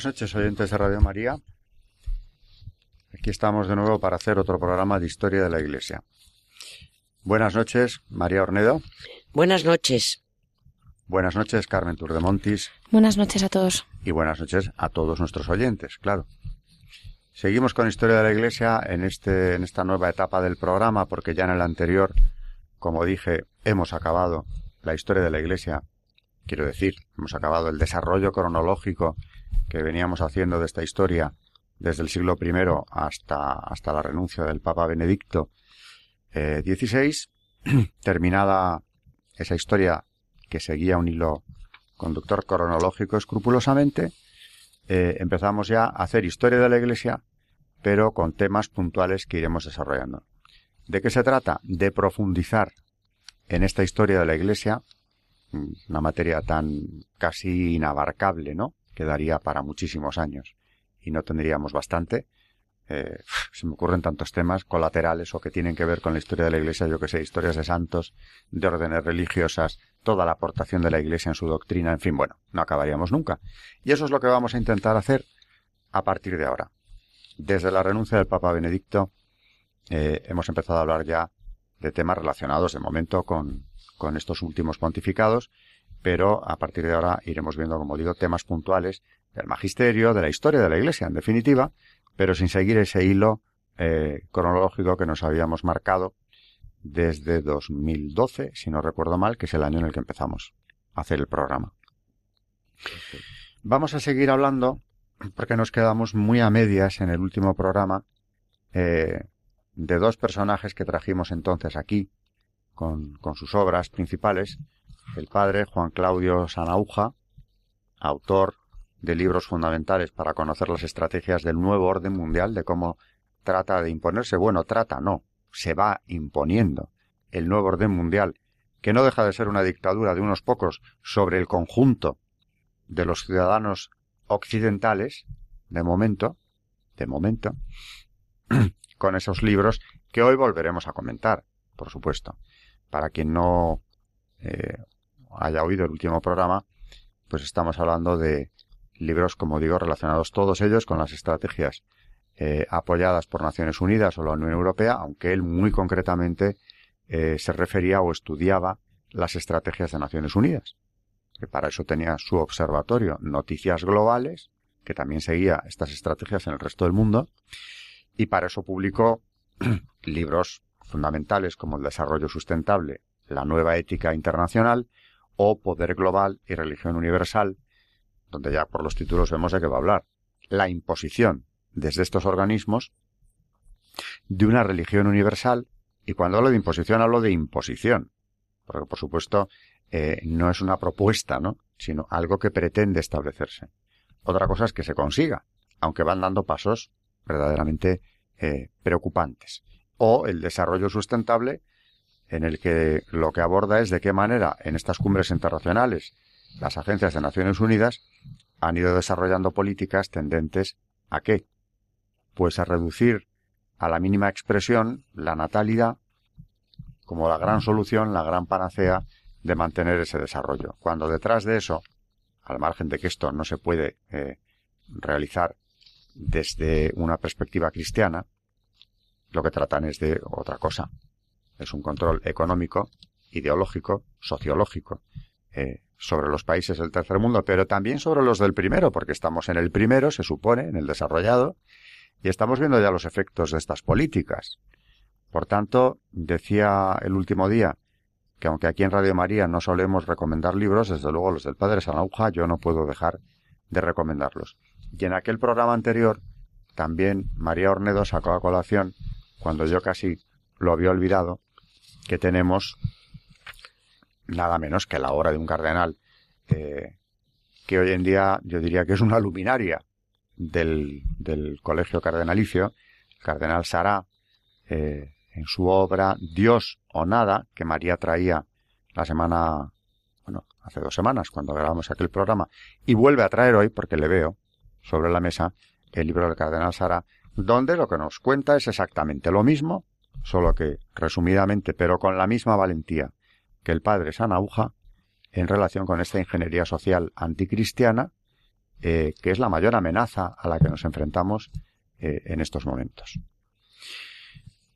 Buenas noches, oyentes de Radio María. Aquí estamos de nuevo para hacer otro programa de historia de la Iglesia. Buenas noches, María Ornedo. Buenas noches. Buenas noches, Carmen Turdemontis. Buenas noches a todos. Y buenas noches a todos nuestros oyentes, claro. Seguimos con Historia de la Iglesia en, este, en esta nueva etapa del programa, porque ya en el anterior, como dije, hemos acabado la historia de la Iglesia. Quiero decir, hemos acabado el desarrollo cronológico que veníamos haciendo de esta historia desde el siglo I hasta, hasta la renuncia del Papa Benedicto XVI, terminada esa historia que seguía un hilo conductor cronológico escrupulosamente, eh, empezamos ya a hacer historia de la Iglesia, pero con temas puntuales que iremos desarrollando. ¿De qué se trata? De profundizar en esta historia de la Iglesia, una materia tan casi inabarcable, ¿no? Quedaría para muchísimos años y no tendríamos bastante. Eh, se me ocurren tantos temas colaterales o que tienen que ver con la historia de la Iglesia, yo que sé, historias de santos, de órdenes religiosas, toda la aportación de la Iglesia en su doctrina, en fin, bueno, no acabaríamos nunca. Y eso es lo que vamos a intentar hacer a partir de ahora. Desde la renuncia del Papa Benedicto eh, hemos empezado a hablar ya de temas relacionados de momento con, con estos últimos pontificados pero a partir de ahora iremos viendo, como digo, temas puntuales del magisterio, de la historia de la Iglesia, en definitiva, pero sin seguir ese hilo eh, cronológico que nos habíamos marcado desde 2012, si no recuerdo mal, que es el año en el que empezamos a hacer el programa. Vamos a seguir hablando, porque nos quedamos muy a medias en el último programa, eh, de dos personajes que trajimos entonces aquí, con, con sus obras principales, el padre Juan Claudio Sanauja, autor de libros fundamentales para conocer las estrategias del nuevo orden mundial, de cómo trata de imponerse. Bueno, trata, no, se va imponiendo el nuevo orden mundial, que no deja de ser una dictadura de unos pocos sobre el conjunto de los ciudadanos occidentales, de momento, de momento, con esos libros que hoy volveremos a comentar, por supuesto. Para quien no eh, haya oído el último programa, pues estamos hablando de libros, como digo, relacionados todos ellos con las estrategias eh, apoyadas por Naciones Unidas o la Unión Europea, aunque él muy concretamente eh, se refería o estudiaba las estrategias de Naciones Unidas, que para eso tenía su observatorio Noticias Globales, que también seguía estas estrategias en el resto del mundo, y para eso publicó libros fundamentales como el desarrollo sustentable, la nueva ética internacional o Poder Global y Religión Universal, donde ya por los títulos vemos de qué va a hablar. La imposición desde estos organismos de una religión universal, y cuando hablo de imposición hablo de imposición, porque por supuesto eh, no es una propuesta, ¿no? sino algo que pretende establecerse. Otra cosa es que se consiga, aunque van dando pasos verdaderamente eh, preocupantes. O el desarrollo sustentable en el que lo que aborda es de qué manera en estas cumbres internacionales las agencias de Naciones Unidas han ido desarrollando políticas tendentes a qué? Pues a reducir a la mínima expresión la natalidad como la gran solución, la gran panacea de mantener ese desarrollo. Cuando detrás de eso, al margen de que esto no se puede eh, realizar desde una perspectiva cristiana, lo que tratan es de otra cosa, es un control económico, ideológico, sociológico, eh, sobre los países del tercer mundo, pero también sobre los del primero, porque estamos en el primero, se supone, en el desarrollado, y estamos viendo ya los efectos de estas políticas. Por tanto, decía el último día que aunque aquí en Radio María no solemos recomendar libros, desde luego los del Padre Sanauja yo no puedo dejar de recomendarlos. Y en aquel programa anterior también María Ornedo sacó a colación, cuando yo casi lo había olvidado, que tenemos nada menos que la obra de un cardenal eh, que hoy en día yo diría que es una luminaria del, del colegio cardenalicio, el cardenal Sará, eh, en su obra Dios o nada, que María traía la semana, bueno, hace dos semanas cuando grabamos aquel programa, y vuelve a traer hoy, porque le veo sobre la mesa, el libro del cardenal Sara, donde lo que nos cuenta es exactamente lo mismo, solo que resumidamente, pero con la misma valentía que el padre Sanauja, en relación con esta ingeniería social anticristiana, eh, que es la mayor amenaza a la que nos enfrentamos eh, en estos momentos.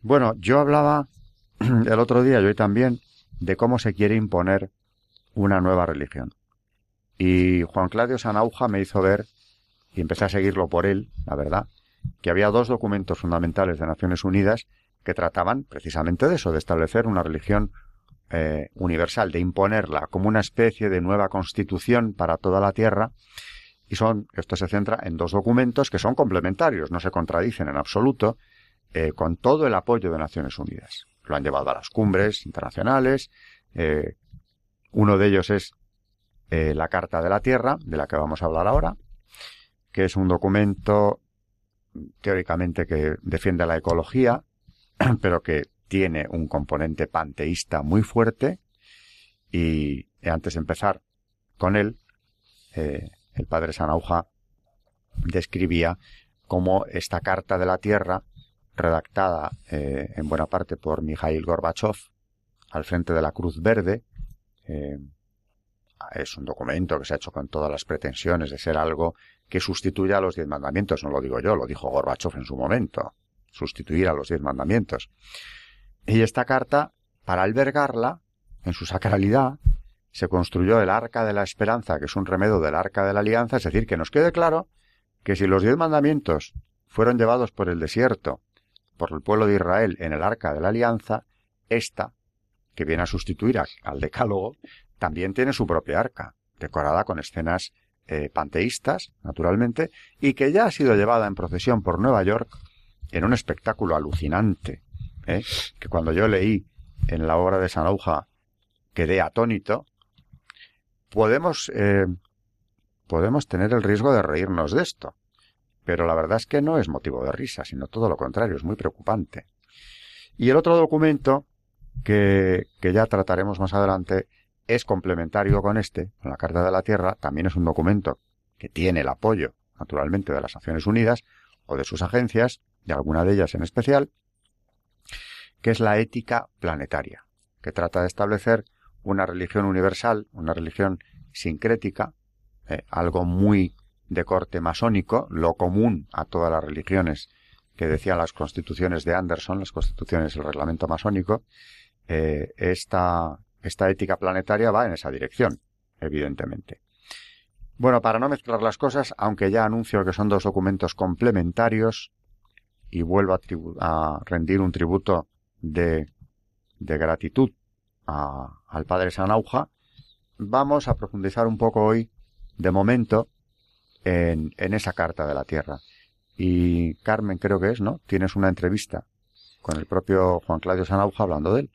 Bueno, yo hablaba el otro día y hoy también de cómo se quiere imponer una nueva religión. Y Juan Claudio Sanauja me hizo ver, y empecé a seguirlo por él, la verdad, que había dos documentos fundamentales de Naciones Unidas que trataban precisamente de eso, de establecer una religión eh, universal, de imponerla como una especie de nueva constitución para toda la Tierra. Y son, esto se centra en dos documentos que son complementarios, no se contradicen en absoluto, eh, con todo el apoyo de Naciones Unidas. Lo han llevado a las cumbres internacionales. Eh, uno de ellos es la Carta de la Tierra, de la que vamos a hablar ahora, que es un documento teóricamente que defiende la ecología, pero que tiene un componente panteísta muy fuerte. Y antes de empezar con él, el padre Sanauja describía cómo esta Carta de la Tierra redactada eh, en buena parte por Mikhail Gorbachev al frente de la Cruz Verde. Eh, es un documento que se ha hecho con todas las pretensiones de ser algo que sustituya a los diez mandamientos. No lo digo yo, lo dijo Gorbachev en su momento. Sustituir a los diez mandamientos. Y esta carta, para albergarla, en su sacralidad, se construyó el Arca de la Esperanza, que es un remedio del Arca de la Alianza, es decir, que nos quede claro que si los diez mandamientos fueron llevados por el desierto por el pueblo de Israel en el arca de la alianza, esta, que viene a sustituir al decálogo, también tiene su propia arca, decorada con escenas eh, panteístas, naturalmente, y que ya ha sido llevada en procesión por Nueva York en un espectáculo alucinante, ¿eh? que cuando yo leí en la obra de Sanauja quedé atónito, podemos, eh, podemos tener el riesgo de reírnos de esto, pero la verdad es que no es motivo de risa, sino todo lo contrario, es muy preocupante. Y el otro documento, que, que ya trataremos más adelante, es complementario con este, con la Carta de la Tierra, también es un documento que tiene el apoyo, naturalmente, de las Naciones Unidas o de sus agencias, de alguna de ellas en especial, que es la ética planetaria, que trata de establecer una religión universal, una religión sincrética, eh, algo muy de corte masónico, lo común a todas las religiones que decían las constituciones de Anderson, las constituciones del reglamento masónico, eh, esta, esta ética planetaria va en esa dirección, evidentemente. Bueno, para no mezclar las cosas, aunque ya anuncio que son dos documentos complementarios, y vuelvo a, rendir un tributo de, de gratitud al padre Sanauja, vamos a profundizar un poco hoy, de momento, en, en esa carta de la Tierra. Y Carmen, creo que es, ¿no? Tienes una entrevista con el propio Juan Claudio Sanauja hablando de él.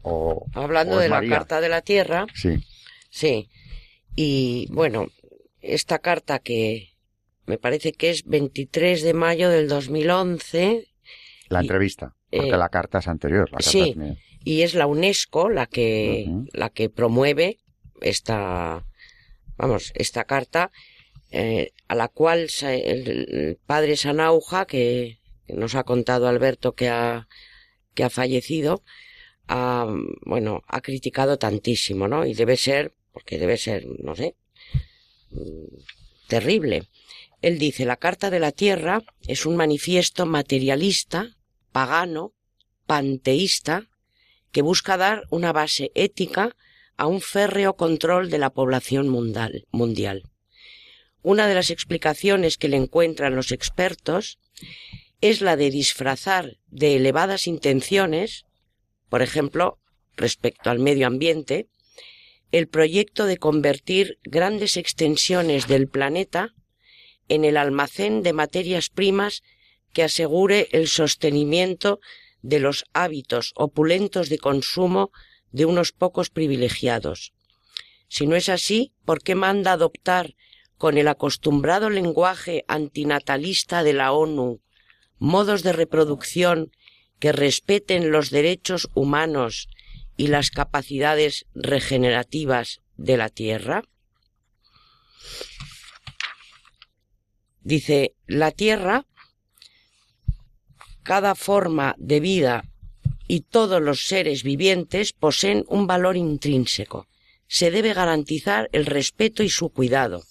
O, hablando de la Carta de la Tierra. Sí. Sí. Y bueno, esta carta que me parece que es 23 de mayo del 2011. La entrevista, porque eh, la carta es anterior. La sí, y es la UNESCO la que, la que promueve esta, vamos, esta carta eh, a la cual el, padre Sanauja, que, nos ha contado Alberto que ha, que ha fallecido, ha, bueno, ha criticado tantísimo, ¿no? Y debe ser, porque debe ser, no sé, mm, terrible. Él dice, la Carta de la Tierra es un manifiesto materialista, pagano, panteísta, que busca dar una base ética a un férreo control de la población mundial. Una de las explicaciones que le encuentran los expertos es la de disfrazar de elevadas intenciones, por ejemplo, respecto al medio ambiente, el proyecto de convertir grandes extensiones del planeta en el almacén de materias primas que asegure el sostenimiento de los hábitos opulentos de consumo de unos pocos privilegiados. Si no es así, ¿por qué manda adoptar con el acostumbrado lenguaje antinatalista de la ONU modos de reproducción que respeten los derechos humanos y las capacidades regenerativas de la Tierra? Dice, la Tierra, cada forma de vida y todos los seres vivientes poseen un valor intrínseco. Se debe garantizar el respeto y su cuidado,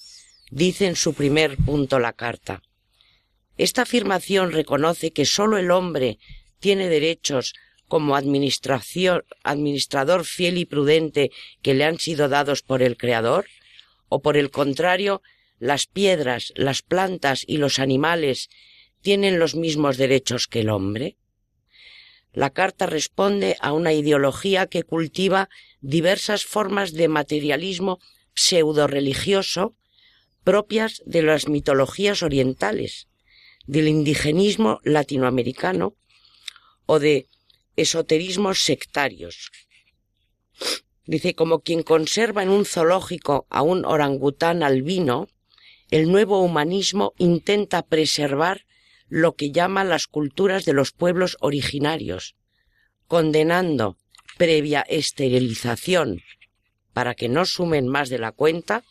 dice en su primer punto la carta. Esta afirmación reconoce que sólo el hombre tiene derechos como administrador fiel y prudente que le han sido dados por el Creador? ¿O por el contrario, las piedras, las plantas y los animales tienen los mismos derechos que el hombre? La carta responde a una ideología que cultiva diversas formas de materialismo pseudo-religioso propias de las mitologías orientales, del indigenismo latinoamericano o de esoterismos sectarios. Dice, como quien conserva en un zoológico a un orangután albino, el nuevo humanismo intenta preservar lo que llama las culturas de los pueblos originarios, condenando, previa esterilización, para que no sumen más de la cuenta,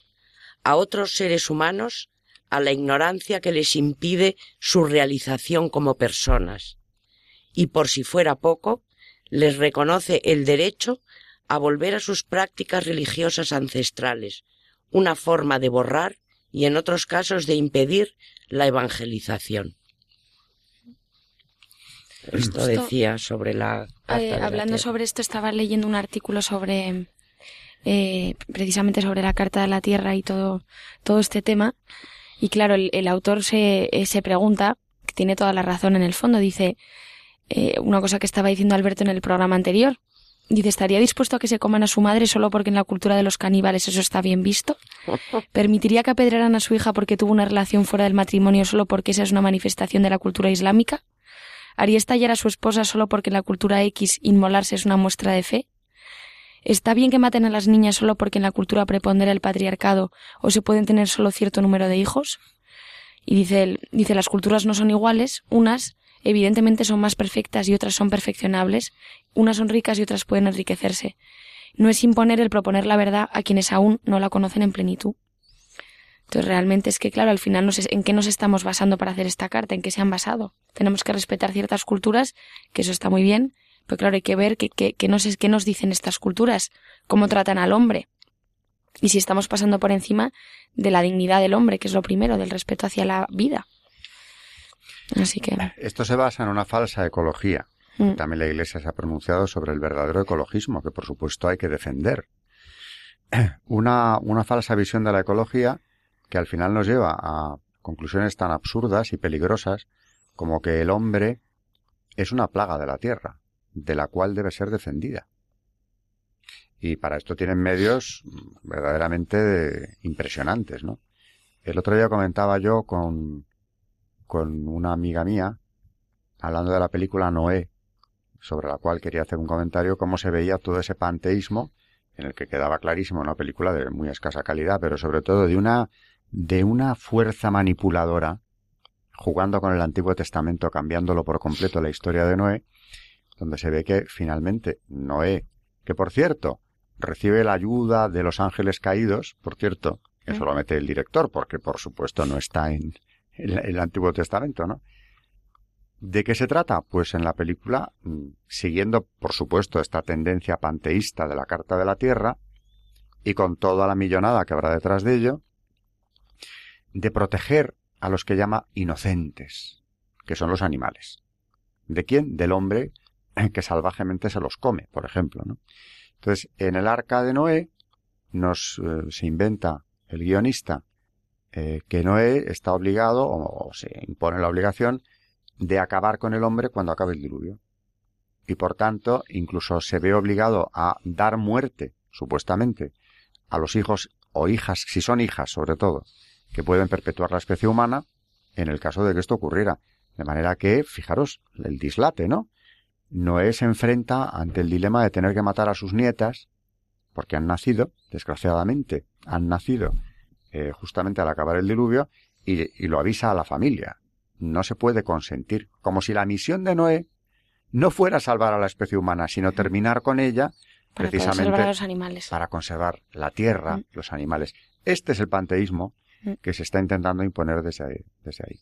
a otros seres humanos a la ignorancia que les impide su realización como personas. Y por si fuera poco, les reconoce el derecho a volver a sus prácticas religiosas ancestrales, una forma de borrar y en otros casos de impedir la evangelización. Esto decía sobre la... Eh, hablando sobre esto, estaba leyendo un artículo sobre... Eh, precisamente sobre la Carta de la Tierra y todo, todo este tema. Y claro, el, autor se, eh, se pregunta, que tiene toda la razón en el fondo, dice una cosa que estaba diciendo Alberto en el programa anterior. Dice, ¿estaría dispuesto a que se coman a su madre solo porque en la cultura de los caníbales eso está bien visto? ¿Permitiría que apedrearan a su hija porque tuvo una relación fuera del matrimonio solo porque esa es una manifestación de la cultura islámica? ¿Haría estallar a su esposa solo porque en la cultura X inmolarse es una muestra de fe? ¿Está bien que maten a las niñas solo porque en la cultura prepondera el patriarcado o se pueden tener solo cierto número de hijos? Y dice él, dice las culturas no son iguales, unas evidentemente son más perfectas y otras son perfeccionables, unas son ricas y otras pueden enriquecerse. No es imponer el proponer la verdad a quienes aún no la conocen en plenitud. Entonces realmente es que, claro, al final no sé en qué nos estamos basando para hacer esta carta, en qué se han basado. Tenemos que respetar ciertas culturas, que eso está muy bien, pero claro, hay que ver qué, qué, qué, nos, qué nos dicen estas culturas, cómo tratan al hombre. Y si estamos pasando por encima de la dignidad del hombre, que es lo primero, del respeto hacia la vida. Así que. Esto se basa en una falsa ecología. Mm. También la Iglesia se ha pronunciado sobre el verdadero ecologismo, que por supuesto hay que defender. Una, una falsa visión de la ecología que al final nos lleva a conclusiones tan absurdas y peligrosas como que el hombre es una plaga de la tierra, de la cual debe ser defendida. Y para esto tienen medios verdaderamente impresionantes, ¿no? El otro día comentaba yo con, con una amiga mía, hablando de la película Noé, sobre la cual quería hacer un comentario, cómo se veía todo ese panteísmo, en el que quedaba clarísimo una película de muy escasa calidad, pero sobre todo de una de una fuerza manipuladora, jugando con el Antiguo Testamento, cambiándolo por completo la historia de Noé, donde se ve que finalmente Noé, que por cierto, recibe la ayuda de los ángeles caídos, por cierto, eso lo mete el director, porque por supuesto no está en, el Antiguo Testamento, ¿no? ¿De qué se trata? Pues en la película, mm, siguiendo por supuesto esta tendencia panteísta de la Carta de la Tierra, y con toda la millonada que habrá detrás de ello, de proteger a los que llama inocentes, que son los animales. ¿De quién? Del hombre que salvajemente se los come, por ejemplo. ¿no? Entonces, en el arca de Noé nos eh, se inventa el guionista eh, que Noé está obligado, o, se impone la obligación, de acabar con el hombre cuando acabe el diluvio. Y por tanto, incluso se ve obligado a dar muerte, supuestamente, a los hijos o hijas, si son hijas sobre todo, que pueden perpetuar la especie humana en el caso de que esto ocurriera. De manera que, fijaros, el dislate, ¿no? Noé se enfrenta ante el dilema de tener que matar a sus nietas, porque han nacido, desgraciadamente, han nacido eh, justamente al acabar el diluvio, y, lo avisa a la familia. No se puede consentir. Como si la misión de Noé no fuera salvar a la especie humana, sino terminar con ella precisamente para conservar la tierra, mm. los animales. Este es el panteísmo mm. que se está intentando imponer desde desde ahí.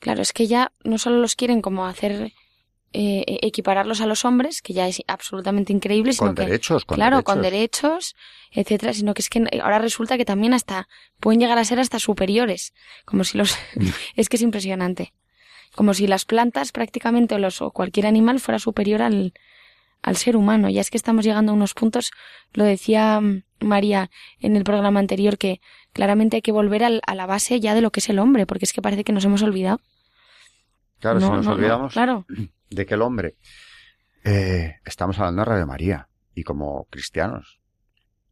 Claro, es que ya no solo los quieren como hacer eh, e-, equipararlos a los hombres, que ya es absolutamente increíble. Sino con derechos, con Claro, con derechos, etcétera, sino que es que ahora resulta que también hasta pueden llegar a ser hasta superiores, como si los... es que es impresionante. Como si las plantas prácticamente o, los, o cualquier animal fuera superior al, al ser humano. Ya es que estamos llegando a unos puntos, lo decía mm, María en el programa anterior, que claramente hay que volver a la base ya de lo que es el hombre, porque es que parece que nos hemos olvidado. Claro, si nos olvidamos claro de que el hombre, eh, estamos hablando de Radio María, y como cristianos,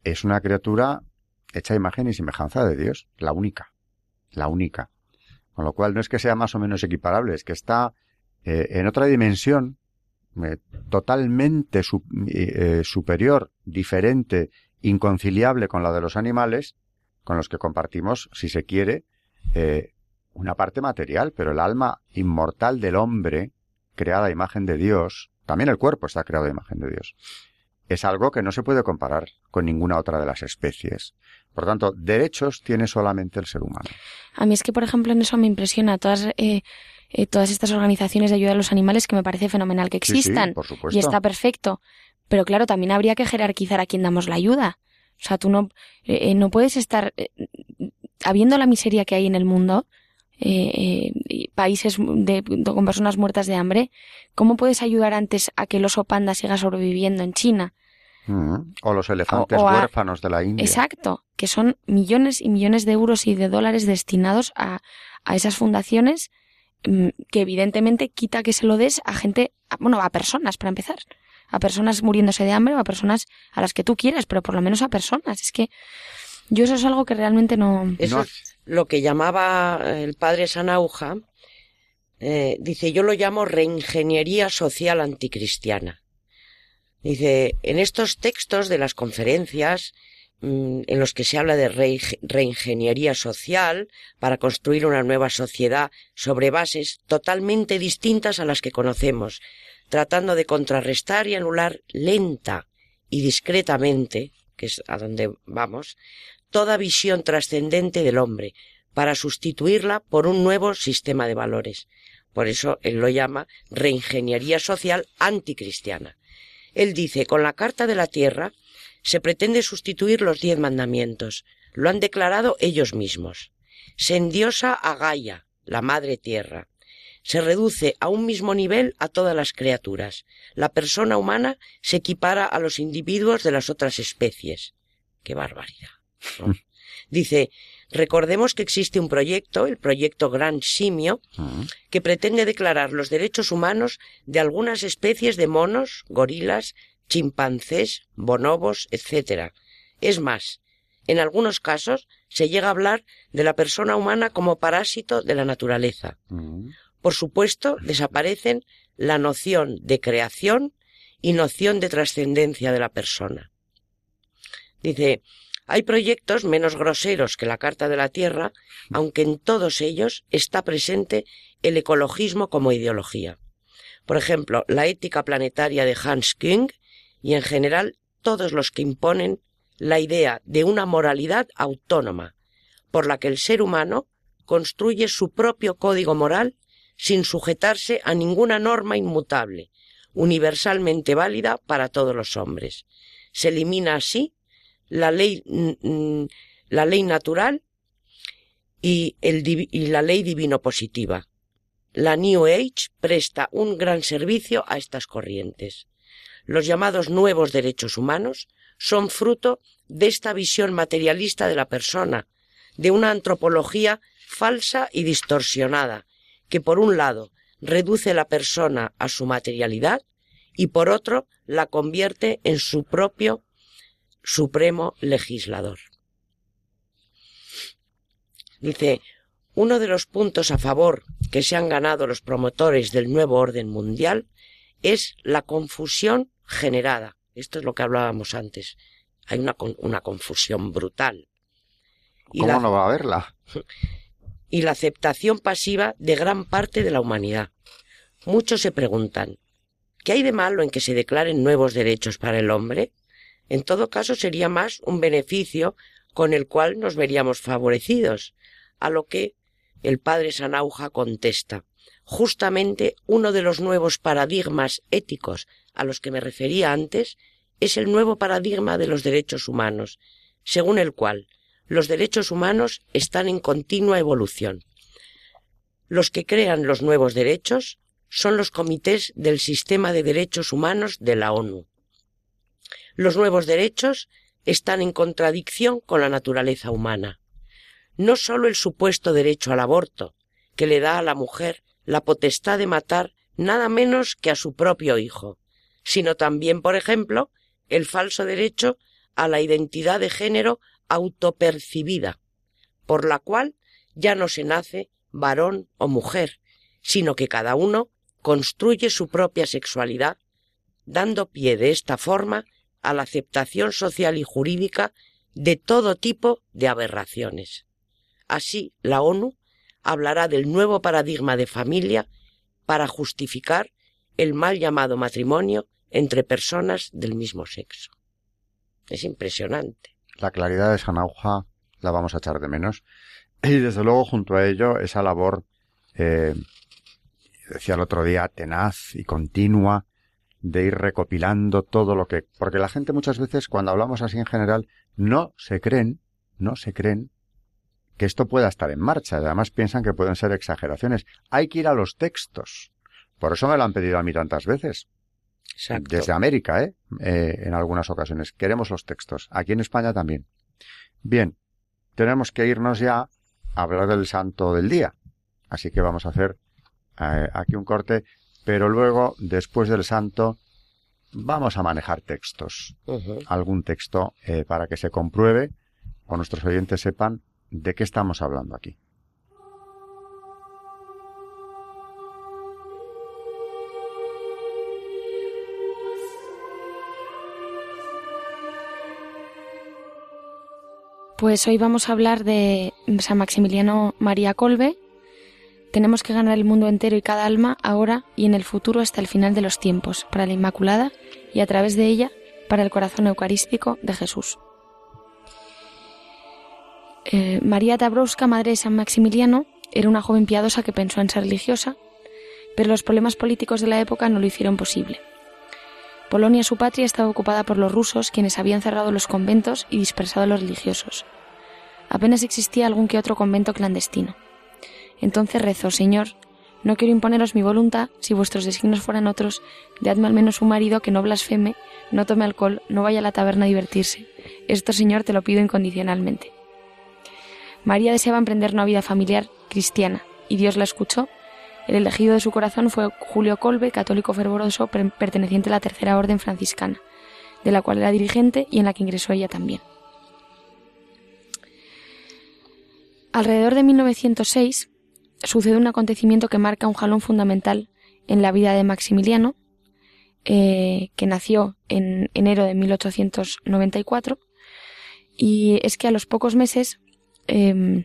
es una criatura hecha imagen y semejanza de Dios, la única, la única. Con lo cual no es que sea más o menos equiparable, es que está eh, en otra dimensión eh, totalmente superior, diferente, inconciliable con la de los animales, con los que compartimos, si se quiere, una parte material, pero el alma inmortal del hombre creada a imagen de Dios, también el cuerpo está creado a imagen de Dios. Es algo que no se puede comparar con ninguna otra de las especies. Por tanto, derechos tiene solamente el ser humano. A mí es que, por ejemplo, en eso me impresiona todas, eh, eh, todas estas organizaciones de ayuda a los animales que me parece fenomenal que existan. y está perfecto. Pero claro, también habría que jerarquizar a quién damos la ayuda. O sea, tú no, eh, no puedes estar, habiendo la miseria que hay en el mundo, eh, eh países de, con personas muertas de hambre, ¿cómo puedes ayudar antes a que el oso panda siga sobreviviendo en China? Mm, o los elefantes huérfanos de la India. Exacto, que son millones y millones de euros y de dólares destinados a, a esas fundaciones mm, que evidentemente quita que se lo des a gente, bueno, a personas para empezar, a personas muriéndose de hambre o a personas a las que tú quieras, pero por lo menos a personas. Es que yo eso es algo que realmente no... Eso es lo que llamaba el padre Sanauja, eh, dice, yo lo llamo reingeniería social anticristiana. Dice, en estos textos de las conferencias, mm, en los que se habla de reingeniería social para construir una nueva sociedad sobre bases totalmente distintas a las que conocemos, tratando de contrarrestar y anular lenta y discretamente, que es a donde vamos, toda visión trascendente del hombre, para sustituirla por un nuevo sistema de valores. Por eso él lo llama reingeniería social anticristiana. Él dice, con la Carta de la Tierra se pretende sustituir los diez mandamientos. Lo han declarado ellos mismos. Se endiosa a Gaia, la Madre Tierra. Se reduce a un mismo nivel a todas las criaturas. La persona humana se equipara a los individuos de las otras especies. ¡Qué barbaridad! Dice, recordemos que existe un proyecto, el proyecto Gran Simio, ah. que pretende declarar los derechos humanos de algunas especies de monos, gorilas, chimpancés, bonobos, etc. Es más, en algunos casos se llega a hablar de la persona humana como parásito de la naturaleza. Ah. Por supuesto, desaparecen la noción de creación y noción de trascendencia de la persona. Dice, hay proyectos menos groseros que la Carta de la Tierra, aunque en todos ellos está presente el ecologismo como ideología. Por ejemplo, la ética planetaria de Hans Küng y en general todos los que imponen la idea de una moralidad autónoma, por la que el ser humano construye su propio código moral sin sujetarse a ninguna norma inmutable, universalmente válida para todos los hombres. Se elimina así la ley, la ley natural y, el, y la ley divino positiva. La New Age presta un gran servicio a estas corrientes. Los llamados nuevos derechos humanos son fruto de esta visión materialista de la persona, de una antropología falsa y distorsionada, que por un lado reduce la persona a su materialidad y por otro la convierte en su propio supremo legislador. Dice, uno de los puntos a favor que se han ganado los promotores del nuevo orden mundial es la confusión generada. Esto es lo que hablábamos antes. Hay una, una confusión brutal. ¿Cómo no va a haberla? Y la aceptación pasiva de gran parte de la humanidad. Muchos se preguntan, ¿qué hay de malo en que se declaren nuevos derechos para el hombre? En todo caso sería más un beneficio con el cual nos veríamos favorecidos, a lo que el padre Sanauja contesta. Justamente uno de los nuevos paradigmas éticos a los que me refería antes es el nuevo paradigma de los derechos humanos, según el cual los derechos humanos están en continua evolución. Los que crean los nuevos derechos son los comités del sistema de derechos humanos de la ONU. Los nuevos derechos están en contradicción con la naturaleza humana. No sólo el supuesto derecho al aborto, que le da a la mujer la potestad de matar nada menos que a su propio hijo, sino también, por ejemplo, el falso derecho a la identidad de género autopercibida, por la cual ya no se nace varón o mujer, sino que cada uno construye su propia sexualidad, dando pie de esta forma a la aceptación social y jurídica de todo tipo de aberraciones. Así, la ONU hablará del nuevo paradigma de familia para justificar el mal llamado matrimonio entre personas del mismo sexo. Es impresionante. La claridad de Sanauja la vamos a echar de menos. Y desde luego, junto a ello, esa labor, eh, decía el otro día, tenaz y continua de ir recopilando todo lo que... Porque la gente muchas veces, cuando hablamos así en general, no se creen, no se creen que esto pueda estar en marcha. Además piensan que pueden ser exageraciones. Hay que ir a los textos. Por eso me lo han pedido a mí tantas veces. Desde América, ¿eh? ¿eh? En algunas ocasiones. Queremos los textos. Aquí en España también. Bien, tenemos que irnos ya a hablar del santo del día. Así que vamos a hacer eh, aquí un corte pero luego, después del santo, vamos a manejar textos. Algún texto eh, para que se compruebe o nuestros oyentes sepan de qué estamos hablando aquí. Pues hoy vamos a hablar de San Maximiliano María Colbe, tenemos que ganar el mundo entero y cada alma ahora y en el futuro hasta el final de los tiempos, para la Inmaculada y a través de ella para el corazón eucarístico de Jesús. Eh, María Dabrowska, madre de San Maximiliano, era una joven piadosa que pensó en ser religiosa, pero los problemas políticos de la época no lo hicieron posible. Polonia, su patria, estaba ocupada por los rusos, quienes habían cerrado los conventos y dispersado a los religiosos. Apenas existía algún que otro convento clandestino. Entonces rezó, Señor, no quiero imponeros mi voluntad, si vuestros designios fueran otros, dadme al menos un marido que no blasfeme, no tome alcohol, no vaya a la taberna a divertirse. Esto, Señor, te lo pido incondicionalmente. María deseaba emprender una vida familiar cristiana, y Dios la escuchó. El elegido de su corazón fue Julio Colbe, católico fervoroso perteneciente a la Tercera Orden Franciscana, de la cual era dirigente y en la que ingresó ella también. Alrededor de 1906, sucede un acontecimiento que marca un jalón fundamental en la vida de Maximiliano, eh, que nació en enero de 1894, y es que a los pocos meses, em,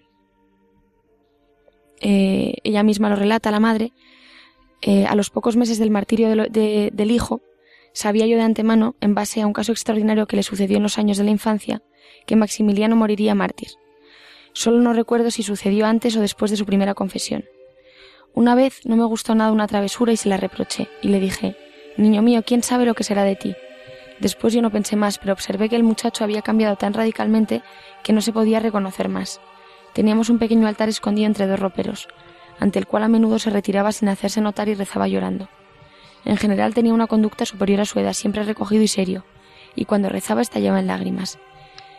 eh, ella misma lo relata, la madre, eh, a los pocos meses del martirio del hijo, sabía yo de antemano, en base a un caso extraordinario que le sucedió en los años de la infancia, que Maximiliano moriría mártir. Solo no recuerdo si sucedió antes o después de su primera confesión. Una vez no me gustó nada una travesura y se la reproché, y le dije, Niño mío, ¿quién sabe lo que será de ti? Después yo no pensé más, pero observé que el muchacho había cambiado tan radicalmente que no se podía reconocer más. Teníamos un pequeño altar escondido entre dos roperos, ante el cual a menudo se retiraba sin hacerse notar y rezaba llorando. En general tenía una conducta superior a su edad, siempre recogido y serio, y cuando rezaba estallaba en lágrimas.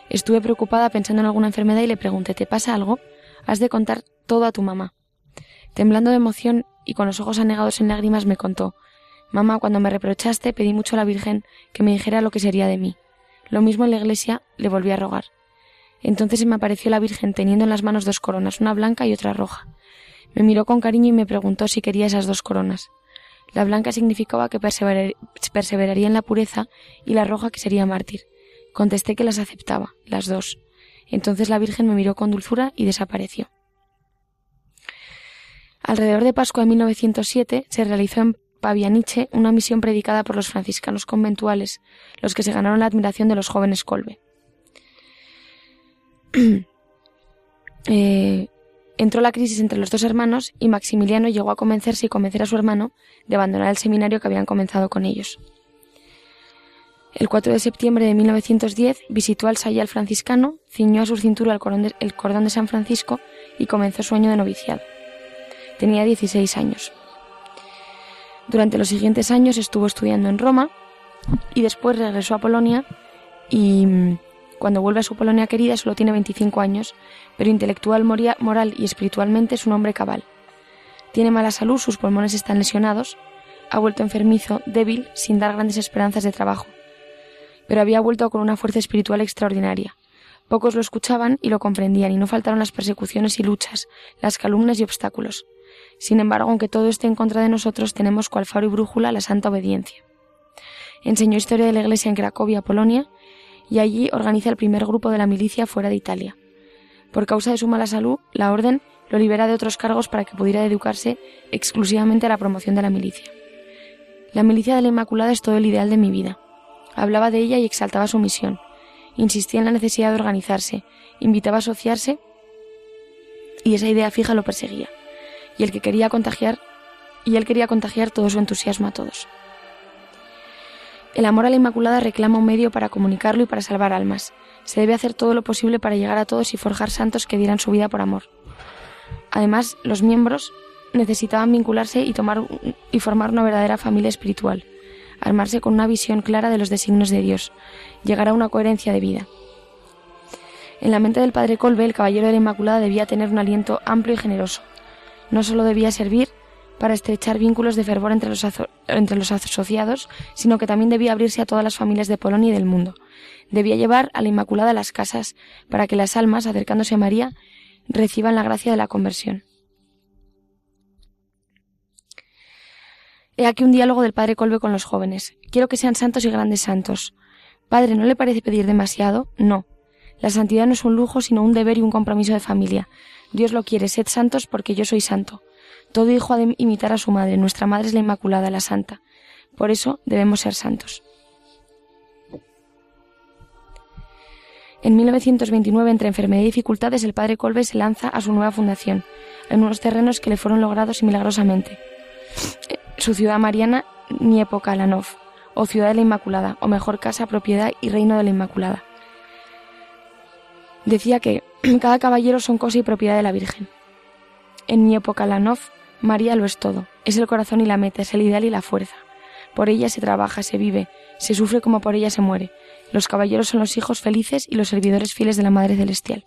Estuve preocupada pensando en alguna enfermedad y le pregunté ¿Te pasa algo? Has de contar todo a tu mamá. Temblando de emoción y con los ojos anegados en lágrimas me contó Mamá, cuando me reprochaste pedí mucho a la Virgen que me dijera lo que sería de mí. Lo mismo en la iglesia le volví a rogar. Entonces se me apareció la Virgen teniendo en las manos dos coronas, una blanca y otra roja. Me miró con cariño y me preguntó si quería esas dos coronas. La blanca significaba que perseveraría en la pureza y la roja que sería mártir. Contesté que las aceptaba, las dos. Entonces la Virgen me miró con dulzura y desapareció. Alrededor de Pascua de 1907 se realizó en Pavianiche una misión predicada por los franciscanos conventuales, los que se ganaron la admiración de los jóvenes Colbe. Eh, entró la crisis entre los dos hermanos y Maximiliano llegó a convencerse y convencer a su hermano de abandonar el seminario que habían comenzado con ellos. El 4 de septiembre de 1910 visitó al sayal franciscano, ciñó a su cintura el cordón, de, el cordón de San Francisco y comenzó su año de noviciado. Tenía 16 años. Durante los siguientes años estuvo estudiando en Roma y después regresó a Polonia y mm, cuando vuelve a su Polonia querida solo tiene 25 años, pero intelectual, moral y espiritualmente es un hombre cabal. Tiene mala salud, sus pulmones están lesionados, ha vuelto enfermizo, débil, sin dar grandes esperanzas de trabajo. Pero había vuelto con una fuerza espiritual extraordinaria. Pocos lo escuchaban y lo comprendían, y no faltaron las persecuciones y luchas, las calumnias y obstáculos. Sin embargo, aunque todo esté en contra de nosotros, tenemos cual faro y brújula la santa obediencia. Enseñó historia de la Iglesia en Cracovia, Polonia, y allí organiza el primer grupo de la milicia fuera de Italia. Por causa de su mala salud, la orden lo libera de otros cargos para que pudiera educarse exclusivamente a la promoción de la milicia. La milicia de la Inmaculada es todo el ideal de mi vida. Hablaba de ella y exaltaba su misión. Insistía en la necesidad de organizarse, invitaba a asociarse y esa idea fija lo perseguía. Y el que quería contagiar, y él quería contagiar todo su entusiasmo a todos. El amor a la Inmaculada reclama un medio para comunicarlo y para salvar almas. Se debe hacer todo lo posible para llegar a todos y forjar santos que dieran su vida por amor. Además, los miembros necesitaban vincularse y, tomar, y formar una verdadera familia espiritual, armarse con una visión clara de los designios de Dios, llegar a una coherencia de vida. En la mente del padre Colbe, el caballero de la Inmaculada debía tener un aliento amplio y generoso. No solo debía servir, para estrechar vínculos de fervor entre los, entre los asociados, sino que también debía abrirse a todas las familias de Polonia y del mundo. Debía llevar a la Inmaculada a las casas, para que las almas, acercándose a María, reciban la gracia de la conversión. He aquí un diálogo del Padre Colbe con los jóvenes. Quiero que sean santos y grandes santos. Padre, ¿no le parece pedir demasiado? No. La santidad no es un lujo, sino un deber y un compromiso de familia. Dios lo quiere, sed santos porque yo soy santo. Todo hijo ha de imitar a su madre. Nuestra madre es la Inmaculada, la Santa. Por eso debemos ser santos. En 1929, entre enfermedad y dificultades, el padre Colbe se lanza a su nueva fundación, en unos terrenos que le fueron logrados milagrosamente. Su ciudad mariana, Niepokalanov, o ciudad de la Inmaculada, o mejor casa, propiedad y reino de la Inmaculada. Decía que cada caballero son cosa y propiedad de la Virgen. En Niepokalanov María lo es todo, es el corazón y la meta, es el ideal y la fuerza. Por ella se trabaja, se vive, se sufre como por ella se muere. Los caballeros son los hijos felices y los servidores fieles de la Madre Celestial.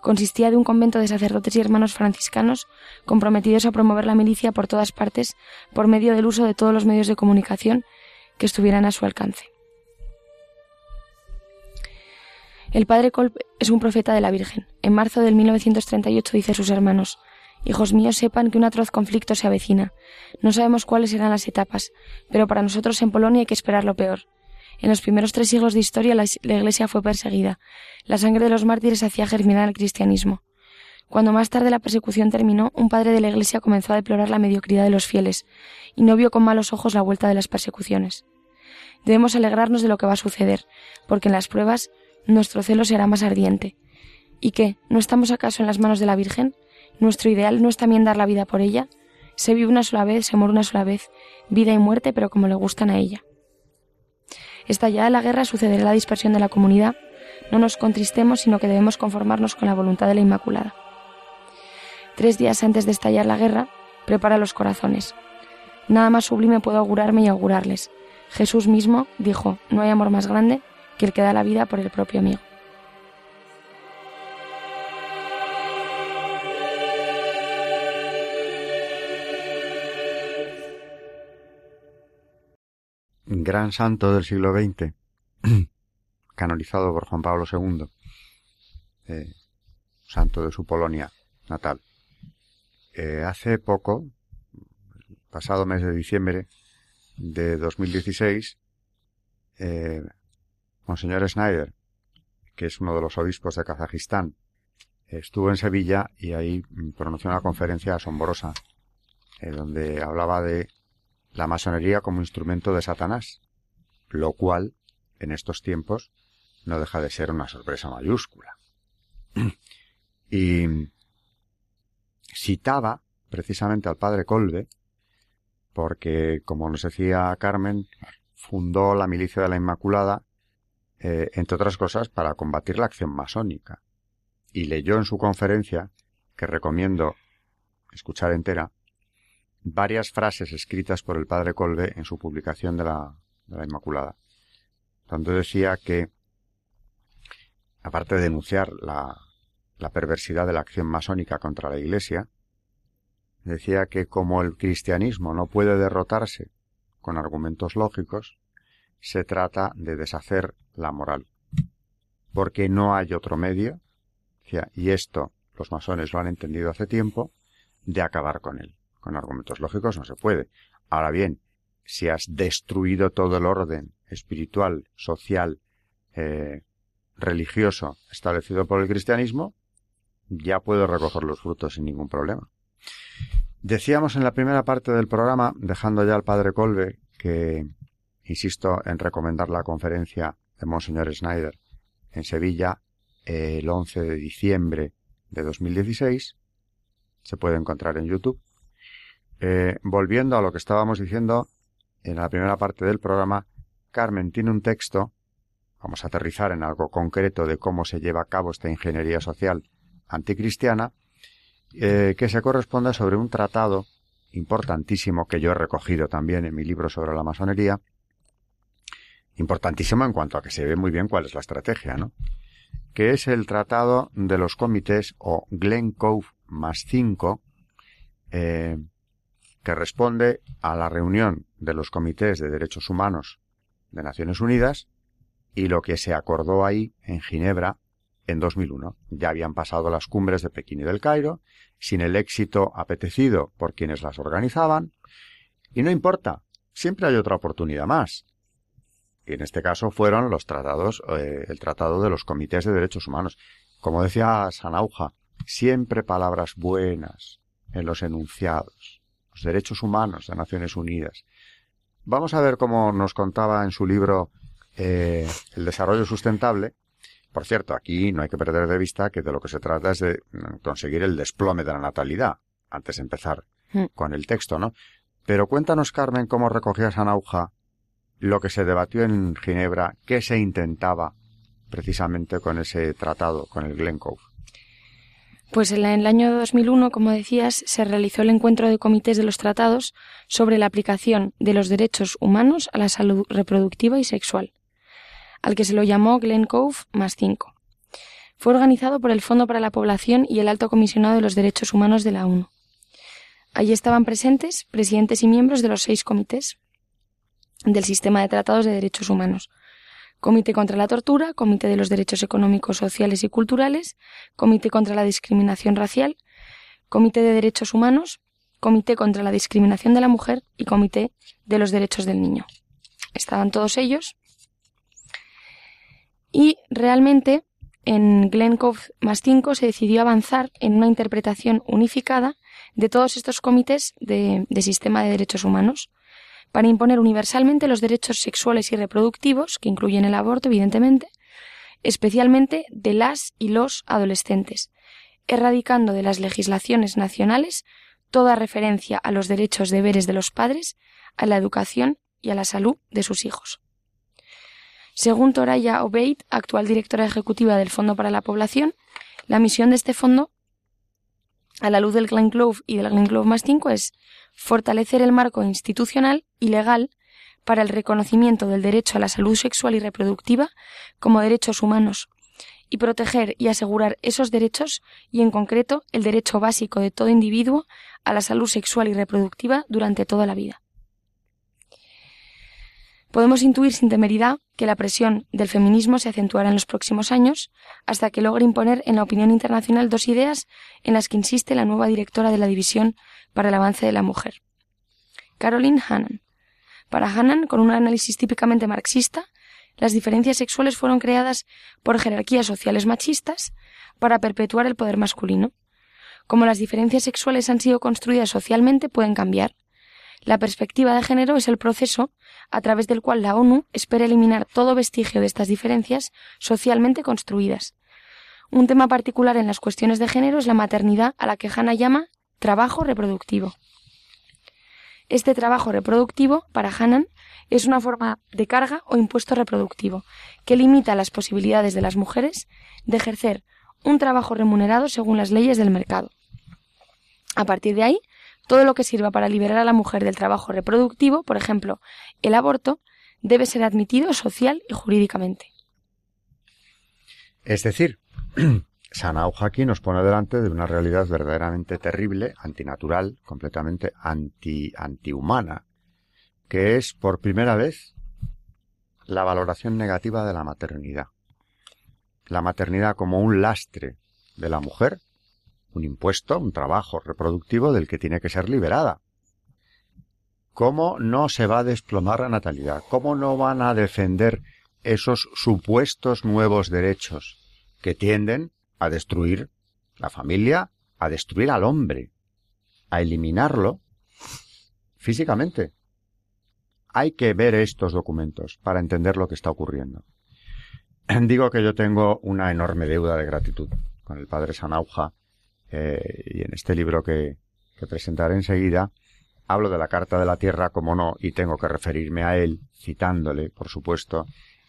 Consistía de un convento de sacerdotes y hermanos franciscanos comprometidos a promover la milicia por todas partes por medio del uso de todos los medios de comunicación que estuvieran a su alcance. El padre Kolb es un profeta de la Virgen. En marzo del 1938 dice a sus hermanos, Hijos míos, sepan que un atroz conflicto se avecina. No sabemos cuáles serán las etapas, pero para nosotros en Polonia hay que esperar lo peor. En los primeros tres siglos de historia la, Iglesia fue perseguida. La sangre de los mártires hacía germinar el cristianismo. Cuando más tarde la persecución terminó, un padre de la Iglesia comenzó a deplorar la mediocridad de los fieles, y no vio con malos ojos la vuelta de las persecuciones. Debemos alegrarnos de lo que va a suceder, porque en las pruebas nuestro celo será más ardiente. ¿Y qué? ¿No estamos acaso en las manos de la Virgen? Nuestro ideal no es también dar la vida por ella. Se vive una sola vez, se muere una sola vez, vida y muerte, pero como le gustan a ella. Estallada la guerra sucederá la dispersión de la comunidad. No nos contristemos, sino que debemos conformarnos con la voluntad de la Inmaculada. Tres días antes de estallar la guerra, prepara los corazones. Nada más sublime puedo augurarme y augurarles. Jesús mismo dijo, no hay amor más grande que el que da la vida por el propio amigo. Gran santo del siglo XX, canonizado por Juan Pablo II, eh, santo de su Polonia natal. Eh, hace poco, pasado mes de diciembre de 2016, eh, Monseñor Schneider, que es uno de los obispos de Kazajistán, estuvo en Sevilla y ahí pronunció una conferencia asombrosa, eh, donde hablaba de la masonería como instrumento de Satanás, lo cual, en estos tiempos, no deja de ser una sorpresa mayúscula. y citaba precisamente al padre Colbe, porque, como nos decía Carmen, fundó la milicia de la Inmaculada, eh, entre otras cosas, para combatir la acción masónica. Y leyó en su conferencia, que recomiendo escuchar entera, varias frases escritas por el padre Colbe en su publicación de la, de la Inmaculada, donde decía que, aparte de denunciar la perversidad de la acción masónica contra la Iglesia, decía que como el cristianismo no puede derrotarse con argumentos lógicos, se trata de deshacer la moral, porque no hay otro medio, y esto los masones lo han entendido hace tiempo, de acabar con él. Con argumentos lógicos no se puede. Ahora bien, si has destruido todo el orden espiritual, social, eh, religioso establecido por el cristianismo, ya puedo recoger los frutos sin ningún problema. Decíamos en la primera parte del programa, dejando ya al padre Colbe, que insisto en recomendar la conferencia de Monseñor Schneider en Sevilla el 11 de diciembre de 2016. Se puede encontrar en YouTube. Eh, volviendo a lo que estábamos diciendo en la primera parte del programa, Carmen tiene un texto, vamos a aterrizar en algo concreto de cómo se lleva a cabo esta ingeniería social anticristiana, eh, que se corresponde sobre un tratado importantísimo que yo he recogido también en mi libro sobre la masonería, importantísimo en cuanto a que se ve muy bien cuál es la estrategia, ¿no? Que es el tratado de los comités o Glen Cove más cinco, eh, que responde a la reunión de los comités de derechos humanos de Naciones Unidas y lo que se acordó ahí en Ginebra en 2001. Ya habían pasado las cumbres de Pekín y del Cairo, sin el éxito apetecido por quienes las organizaban, y no importa, siempre hay otra oportunidad más. Y en este caso fueron los tratados, eh, el tratado de los comités de derechos humanos. Como decía Sanauja, siempre palabras buenas en los enunciados, los derechos humanos de Naciones Unidas. Vamos a ver cómo nos contaba en su libro eh, El desarrollo sustentable, por cierto, aquí no hay que perder de vista que de lo que se trata es de conseguir el desplome de la natalidad, antes de empezar hmm. con el texto, ¿no? Pero cuéntanos, Carmen, cómo recogía Sanauja lo que se debatió en Ginebra, qué se intentaba precisamente con ese tratado, con el Glen Cove. Pues en el año 2001, como decías, se realizó el encuentro de comités de los tratados sobre la aplicación de los derechos humanos a la salud reproductiva y sexual, al que se lo llamó Glen Cove más 5. Fue organizado por el Fondo para la Población y el Alto Comisionado de los Derechos Humanos de la ONU. Allí estaban presentes presidentes y miembros de los seis comités del Sistema de Tratados de Derechos Humanos. Comité contra la Tortura, Comité de los Derechos Económicos, Sociales y Culturales, Comité contra la Discriminación Racial, Comité de Derechos Humanos, Comité contra la Discriminación de la Mujer y Comité de los Derechos del Niño. Estaban todos ellos y realmente en Glen Cove más 5 se decidió avanzar en una interpretación unificada de todos estos comités de sistema de derechos humanos para imponer universalmente los derechos sexuales y reproductivos, que incluyen el aborto, evidentemente, especialmente de las y los adolescentes, erradicando de las legislaciones nacionales toda referencia a los derechos deberes de los padres, a la educación y a la salud de sus hijos. Según Toraya Obeid, actual directora ejecutiva del Fondo para la Población, la misión de este fondo, a la luz del Glen Clove y del Glen Clove más 5, es fortalecer el marco institucional y legal para el reconocimiento del derecho a la salud sexual y reproductiva como derechos humanos y proteger y asegurar esos derechos y, en concreto, el derecho básico de todo individuo a la salud sexual y reproductiva durante toda la vida. Podemos intuir sin temeridad que la presión del feminismo se acentuará en los próximos años hasta que logre imponer en la opinión internacional dos ideas en las que insiste la nueva directora de la División para el Avance de la Mujer. Caroline Hannan. Para Hannan, con un análisis típicamente marxista, las diferencias sexuales fueron creadas por jerarquías sociales machistas para perpetuar el poder masculino. Como las diferencias sexuales han sido construidas socialmente, pueden cambiar. La perspectiva de género es el proceso a través del cual la ONU espera eliminar todo vestigio de estas diferencias socialmente construidas. Un tema particular en las cuestiones de género es la maternidad, a la que Hannah llama trabajo reproductivo. Este trabajo reproductivo, para Hannan, es una forma de carga o impuesto reproductivo que limita las posibilidades de las mujeres de ejercer un trabajo remunerado según las leyes del mercado. A partir de ahí, todo lo que sirva para liberar a la mujer del trabajo reproductivo, por ejemplo, el aborto, debe ser admitido social y jurídicamente. Es decir, Sanauja aquí nos pone delante de una realidad verdaderamente terrible, antinatural, completamente anti, antihumana, que es por primera vez la valoración negativa de la maternidad. La maternidad como un lastre de la mujer un impuesto, un trabajo reproductivo del que tiene que ser liberada. ¿Cómo no se va a desplomar la natalidad? ¿Cómo no van a defender esos supuestos nuevos derechos que tienden a destruir la familia, a destruir al hombre, a eliminarlo físicamente? Hay que ver estos documentos para entender lo que está ocurriendo. Digo que yo tengo una enorme deuda de gratitud con el padre Sanauja eh, y en este libro que, que presentaré enseguida, hablo de la Carta de la Tierra, como no, y tengo que referirme a él, citándole, por supuesto,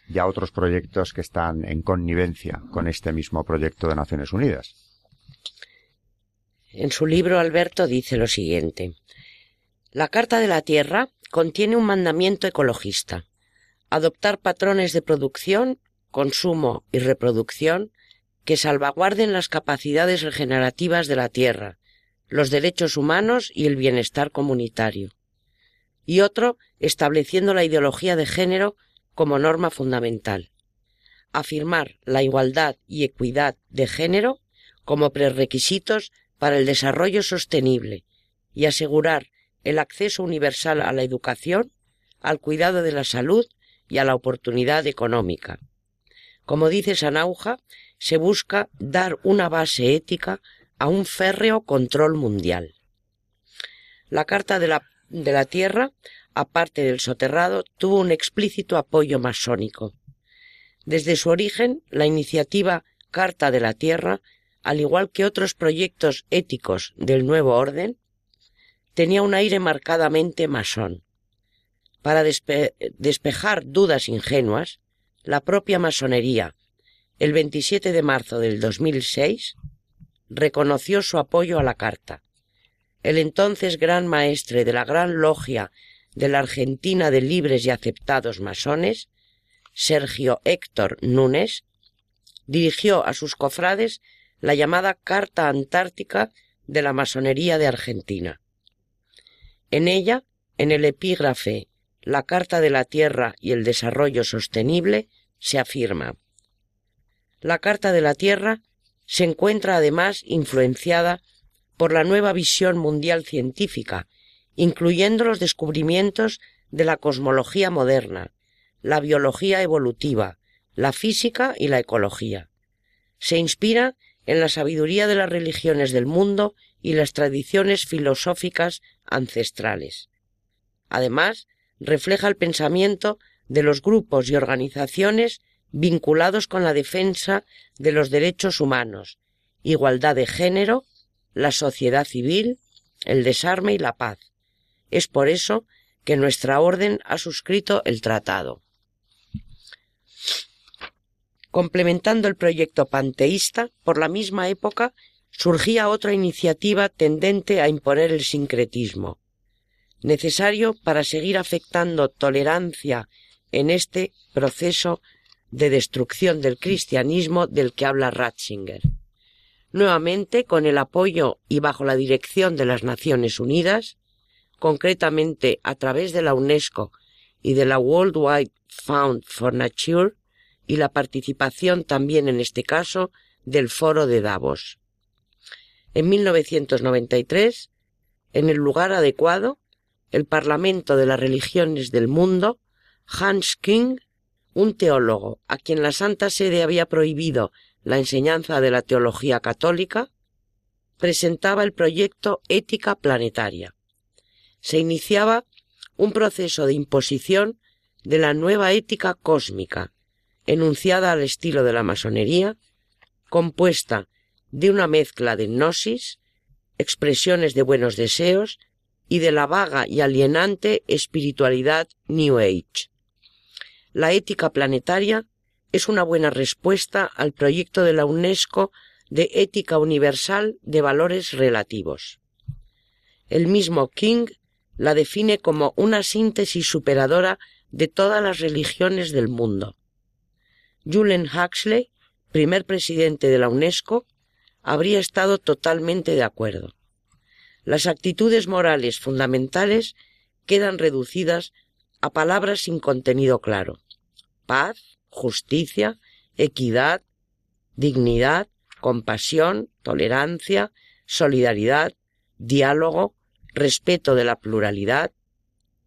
y a otros proyectos que están en connivencia con este mismo proyecto de Naciones Unidas. En su libro, Alberto dice lo siguiente. La Carta de la Tierra contiene un mandamiento ecologista. Adoptar patrones de producción, consumo y reproducción que salvaguarden las capacidades regenerativas de la tierra, los derechos humanos y el bienestar comunitario. Y otro, estableciendo la ideología de género como norma fundamental. Afirmar la igualdad y equidad de género como prerequisitos para el desarrollo sostenible y asegurar el acceso universal a la educación, al cuidado de la salud y a la oportunidad económica. Como dice Sanauja, se busca dar una base ética a un férreo control mundial. La Carta de la, de la Tierra, aparte del soterrado, tuvo un explícito apoyo masónico. Desde su origen, la iniciativa Carta de la Tierra, al igual que otros proyectos éticos del nuevo orden, tenía un aire marcadamente masón. Para despejar dudas ingenuas, la propia masonería, el 27 de marzo del 2006, reconoció su apoyo a la carta. El entonces gran maestre de la Gran Logia de la Argentina de Libres y Aceptados Masones, Sergio Héctor Núñez, dirigió a sus cofrades la llamada Carta Antártica de la Masonería de Argentina. En ella, en el epígrafe La Carta de la Tierra y el Desarrollo Sostenible, se afirma la Carta de la Tierra se encuentra además influenciada por la nueva visión mundial científica, incluyendo los descubrimientos de la cosmología moderna, la biología evolutiva, la física y la ecología. Se inspira en la sabiduría de las religiones del mundo y las tradiciones filosóficas ancestrales. Además, refleja el pensamiento de los grupos y organizaciones vinculados con la defensa de los derechos humanos, igualdad de género, la sociedad civil, el desarme y la paz. Es por eso que nuestra orden ha suscrito el tratado. Complementando el proyecto panteísta, por la misma época surgía otra iniciativa tendente a imponer el sincretismo, necesario para seguir afectando tolerancia en este proceso de destrucción del cristianismo del que habla Ratzinger. Nuevamente, con el apoyo y bajo la dirección de las Naciones Unidas, concretamente a través de la UNESCO y de la World Wide Fund for Nature, y la participación también en este caso del Foro de Davos. En 1993, en el lugar adecuado, el Parlamento de las Religiones del Mundo, Hans King, un teólogo a quien la Santa Sede había prohibido la enseñanza de la teología católica, presentaba el proyecto Ética Planetaria. Se iniciaba un proceso de imposición de la nueva ética cósmica, enunciada al estilo de la masonería, compuesta de una mezcla de gnosis, expresiones de buenos deseos y de la vaga y alienante espiritualidad New Age. La ética planetaria es una buena respuesta al proyecto de la UNESCO de ética universal de valores relativos. El mismo King la define como una síntesis superadora de todas las religiones del mundo. Julian Huxley, primer presidente de la UNESCO, habría estado totalmente de acuerdo. Las actitudes morales fundamentales quedan reducidas a palabras sin contenido claro. Paz, justicia, equidad, dignidad, compasión, tolerancia, solidaridad, diálogo, respeto de la pluralidad,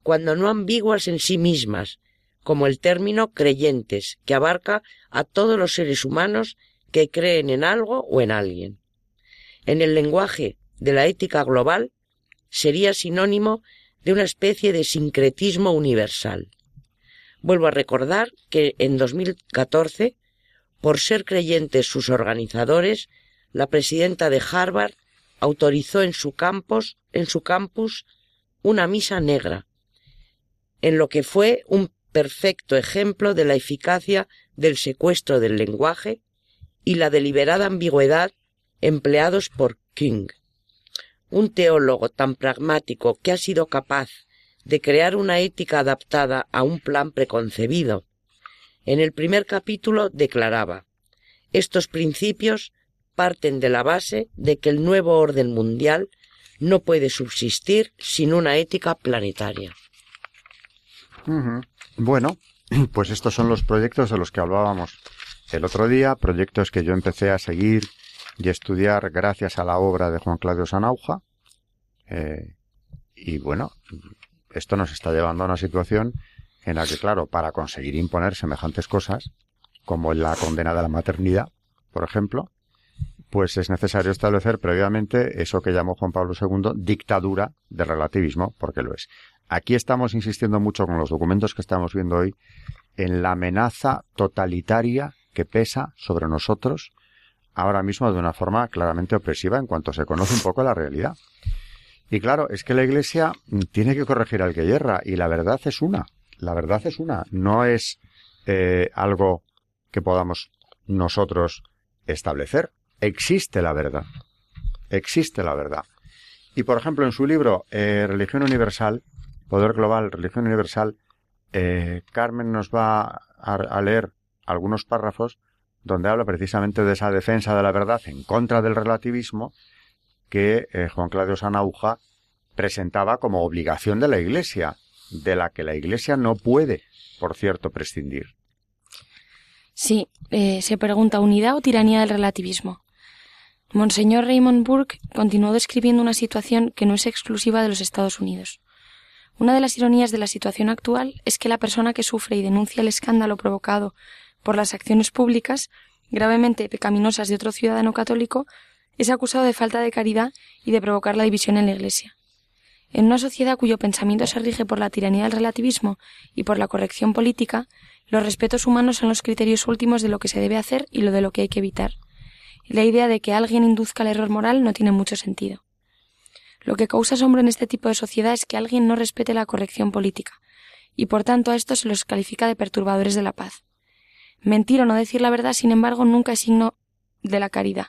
cuando no ambiguas en sí mismas, como el término creyentes, que abarca a todos los seres humanos que creen en algo o en alguien. En el lenguaje de la ética global sería sinónimo de una especie de sincretismo universal. Vuelvo a recordar que en 2014, por ser creyentes sus organizadores, la presidenta de Harvard autorizó en su campus, en su campus una misa negra, en lo que fue un perfecto ejemplo de la eficacia del secuestro del lenguaje y la deliberada ambigüedad empleados por King. Un teólogo tan pragmático que ha sido capaz de crear una ética adaptada a un plan preconcebido. En el primer capítulo declaraba Estos principios parten de la base de que el nuevo orden mundial no puede subsistir sin una ética planetaria. Bueno, pues estos son los proyectos de los que hablábamos el otro día, proyectos que yo empecé a seguir y estudiar gracias a la obra de Juan Claudio Sanauja. Eh, y bueno, esto nos está llevando a una situación en la que, claro, para conseguir imponer semejantes cosas, como la condena de la maternidad, por ejemplo, pues es necesario establecer previamente eso que llamó Juan Pablo II dictadura de relativismo, porque lo es. Aquí estamos insistiendo mucho con los documentos que estamos viendo hoy en la amenaza totalitaria que pesa sobre nosotros ahora mismo de una forma claramente opresiva en cuanto se conoce un poco la realidad. Y claro, es que la Iglesia tiene que corregir al que yerra y la verdad es una. La verdad es una. No es eh, algo que podamos nosotros establecer. Existe la verdad. Existe la verdad. Y por ejemplo, en su libro eh, Religión Universal, Poder Global, Religión Universal, eh, Carmen nos va a leer algunos párrafos donde habla precisamente de esa defensa de la verdad en contra del relativismo que eh, Juan Claudio Sanauja presentaba como obligación de la Iglesia, de la que la Iglesia no puede, por cierto, prescindir. Sí, se pregunta unidad o tiranía del relativismo. Monseñor Raymond Burke continuó describiendo una situación que no es exclusiva de los Estados Unidos. Una de las ironías de la situación actual es que la persona que sufre y denuncia el escándalo provocado por las acciones públicas gravemente pecaminosas de otro ciudadano católico es acusado de falta de caridad y de provocar la división en la Iglesia. En una sociedad cuyo pensamiento se rige por la tiranía del relativismo y por la corrección política, los respetos humanos son los criterios últimos de lo que se debe hacer y lo de lo que hay que evitar. La idea de que alguien induzca el error moral no tiene mucho sentido. Lo que causa asombro en este tipo de sociedad es que alguien no respete la corrección política, y por tanto a estos se los califica de perturbadores de la paz. Mentir o no decir la verdad, sin embargo, nunca es signo de la caridad.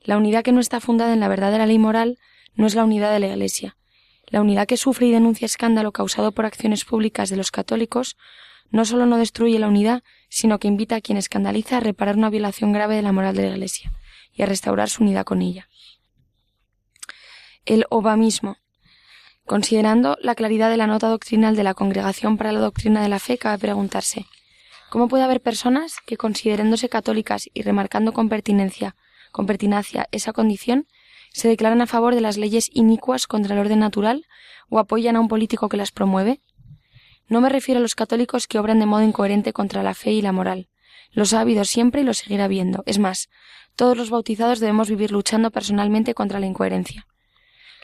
La unidad que no está fundada en la verdad de la ley moral no es la unidad de la Iglesia. La unidad que sufre y denuncia escándalo causado por acciones públicas de los católicos no solo no destruye la unidad, sino que invita a quien escandaliza a reparar una violación grave de la moral de la Iglesia y a restaurar su unidad con ella. El obamismo. Considerando la claridad de la nota doctrinal de la Congregación para la Doctrina de la Fe, cabe preguntarse ¿Cómo puede haber personas que, considerándose católicas y remarcando con pertinencia con pertinacia esa condición, se declaran a favor de las leyes inicuas contra el orden natural o apoyan a un político que las promueve? No me refiero a los católicos que obran de modo incoherente contra la fe y la moral. Los ha habido siempre y los seguirá habiendo. Es más, todos los bautizados debemos vivir luchando personalmente contra la incoherencia.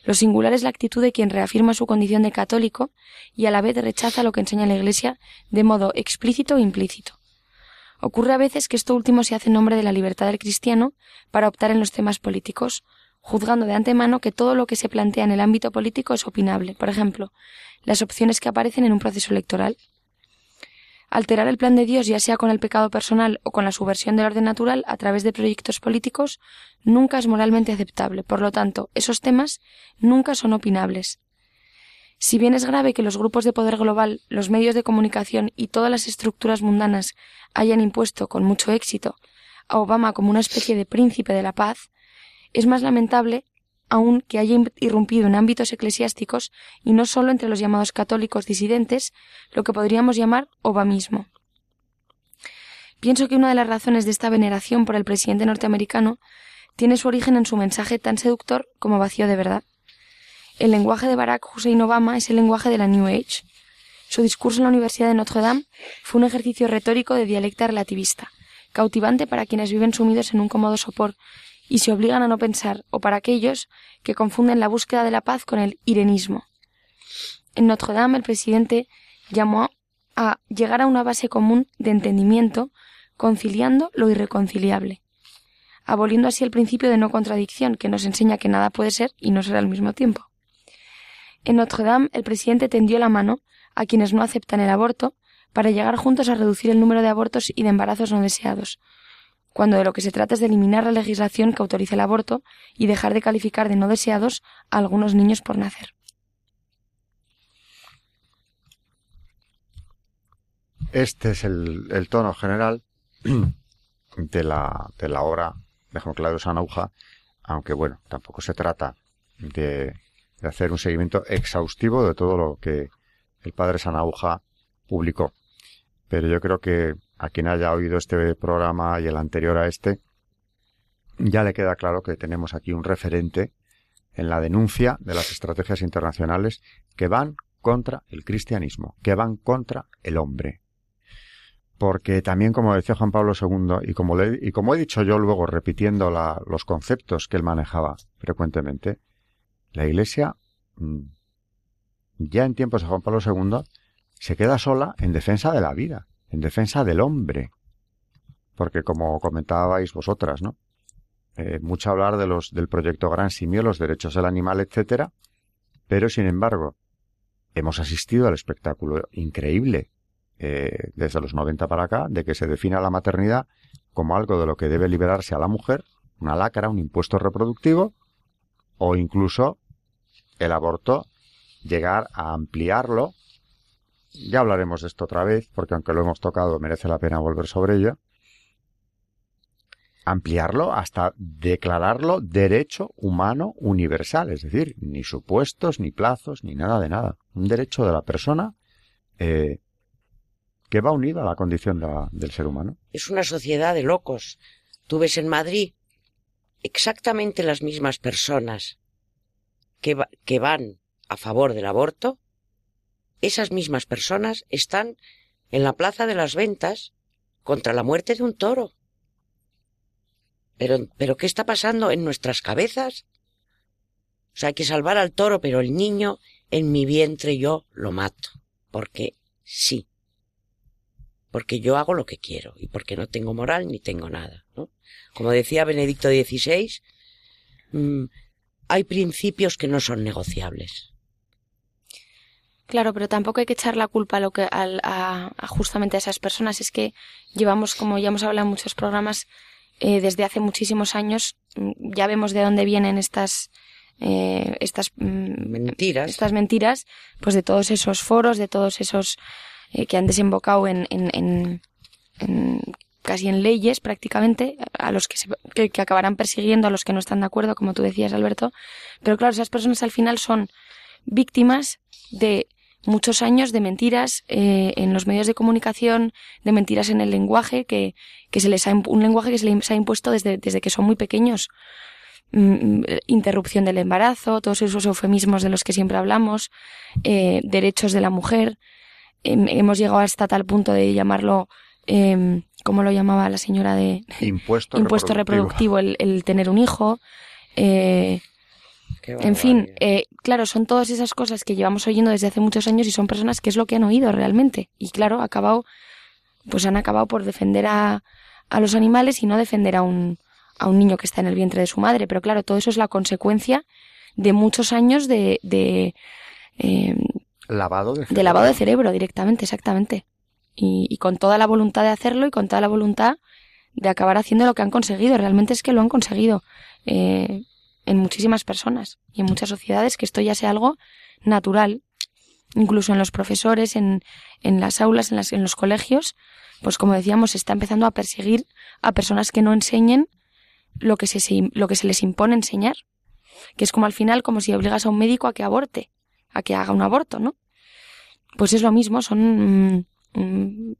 Lo singular es la actitud de quien reafirma su condición de católico y a la vez rechaza lo que enseña la Iglesia de modo explícito e implícito. Ocurre a veces que esto último se hace en nombre de la libertad del cristiano para optar en los temas políticos, juzgando de antemano que todo lo que se plantea en el ámbito político es opinable. Por ejemplo, las opciones que aparecen en un proceso electoral. Alterar el plan de Dios, ya sea con el pecado personal o con la subversión del orden natural a través de proyectos políticos, nunca es moralmente aceptable. Por lo tanto, esos temas nunca son opinables. Si bien es grave que los grupos de poder global, los medios de comunicación y todas las estructuras mundanas hayan impuesto con mucho éxito a Obama como una especie de príncipe de la paz, es más lamentable aun que haya irrumpido en ámbitos eclesiásticos y no solo entre los llamados católicos disidentes, lo que podríamos llamar obamismo. Pienso que una de las razones de esta veneración por el presidente norteamericano tiene su origen en su mensaje tan seductor como vacío de verdad. El lenguaje de Barack Hussein Obama es el lenguaje de la New Age. Su discurso en la Universidad de Notre Dame fue un ejercicio retórico de dialecta relativista, cautivante para quienes viven sumidos en un cómodo sopor y se obligan a no pensar, o para aquellos que confunden la búsqueda de la paz con el irenismo. En Notre Dame el presidente llamó a llegar a una base común de entendimiento, conciliando lo irreconciliable, aboliendo así el principio de no contradicción que nos enseña que nada puede ser y no ser al mismo tiempo. En Notre Dame el presidente tendió la mano a quienes no aceptan el aborto para llegar juntos a reducir el número de abortos y de embarazos no deseados, cuando de lo que se trata es de eliminar la legislación que autoriza el aborto y dejar de calificar de no deseados a algunos niños por nacer. Este es el, tono general de la, de la obra de Juan Claudio Sanauja, aunque bueno, tampoco se trata de, de hacer un seguimiento exhaustivo de todo lo que el padre Sanauja publicó. Pero yo creo que a quien haya oído este programa y el anterior a este, ya le queda claro que tenemos aquí un referente en la denuncia de las estrategias internacionales que van contra el cristianismo, que van contra el hombre. Porque también, como decía Juan Pablo II, y como, he dicho yo luego repitiendo los conceptos que él manejaba frecuentemente, la Iglesia, mm, ya en tiempos de Juan Pablo II, se queda sola en defensa de la vida en defensa del hombre. Porque como comentabais vosotras, ¿no? Eh, mucho hablar de los, del proyecto Gran Simio, los derechos del animal, etcétera, pero sin embargo, hemos asistido al espectáculo increíble eh, desde los 90 para acá de que se defina la maternidad como algo de lo que debe liberarse a la mujer, una lacra, un impuesto reproductivo, o incluso el aborto, llegar a ampliarlo ya hablaremos de esto otra vez, porque aunque lo hemos tocado, merece la pena volver sobre ello. Ampliarlo hasta declararlo derecho humano universal, es decir, ni supuestos, ni plazos, ni nada de nada. Un derecho de la persona eh, que va unido a la condición del ser humano. Es una sociedad de locos. Tú ves en Madrid exactamente las mismas personas que van a favor del aborto esas mismas personas están en la plaza de las ventas contra la muerte de un toro. Pero, pero ¿qué está pasando en nuestras cabezas? O sea, hay que salvar al toro, pero el niño en mi vientre yo lo mato. Porque sí. Porque yo hago lo que quiero y porque no tengo moral ni tengo nada. Como decía Benedicto XVI, mm, hay principios que no son negociables. Claro, pero tampoco hay que echar la culpa a, lo que, a, justamente a esas personas. Es que llevamos, como ya hemos hablado en muchos programas, eh, desde hace muchísimos años, mm, ya vemos de dónde vienen estas, eh, estas mm, mentiras. Estas mentiras, pues de todos esos foros, de todos esos eh, que han desembocado en, en, en, casi en leyes prácticamente, a los que, se, que, que acabarán persiguiendo a los que no están de acuerdo, como tú decías, Alberto. Pero claro, esas personas al final son víctimas de muchos años de mentiras eh, en los medios de comunicación, de mentiras en el lenguaje, que, que se les ha, un lenguaje que se les ha impuesto desde, desde que son muy pequeños. mm, interrupción del embarazo, todos esos eufemismos de los que siempre hablamos, eh, derechos de la mujer. Em, hemos llegado hasta tal punto de llamarlo, eh, ¿cómo lo llamaba la señora de impuesto, impuesto reproductivo, el, el, tener un hijo? Eh, en fin, eh, claro, son todas esas cosas que llevamos oyendo desde hace muchos años y son personas que es lo que han oído realmente. Y claro, acabado, pues han acabado por defender a, a los animales y no defender a un, a un niño que está en el vientre de su madre. Pero claro, todo eso es la consecuencia de muchos años de, de eh, lavado de, de, lavado de cerebro directamente, exactamente. Y, y, con toda la voluntad de hacerlo y con toda la voluntad de acabar haciendo lo que han conseguido. Realmente es que lo han conseguido. Eh, en muchísimas personas y en muchas sociedades que esto ya sea algo natural, incluso en los profesores, en, en las aulas, en, las, en los colegios, pues como decíamos, se está empezando a perseguir a personas que no enseñen lo que se, lo que se les impone enseñar, que es como al final como si obligas a un médico a que aborte, a que haga un aborto, ¿no? Pues es lo mismo, son mm,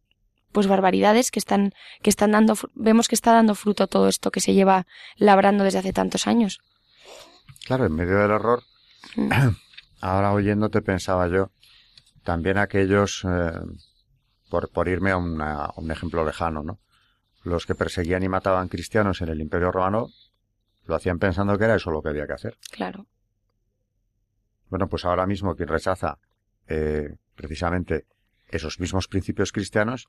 pues barbaridades que están que están dando vemos que está dando fruto todo esto que se lleva labrando desde hace tantos años. Claro, en medio del error, mm. ahora oyéndote pensaba yo, también aquellos, eh, por, por irme a, una, a, un ejemplo lejano, ¿no? Los que perseguían y mataban cristianos en el Imperio Romano, lo hacían pensando que era eso lo que había que hacer. Claro. Bueno, pues ahora mismo quien rechaza eh, precisamente esos mismos principios cristianos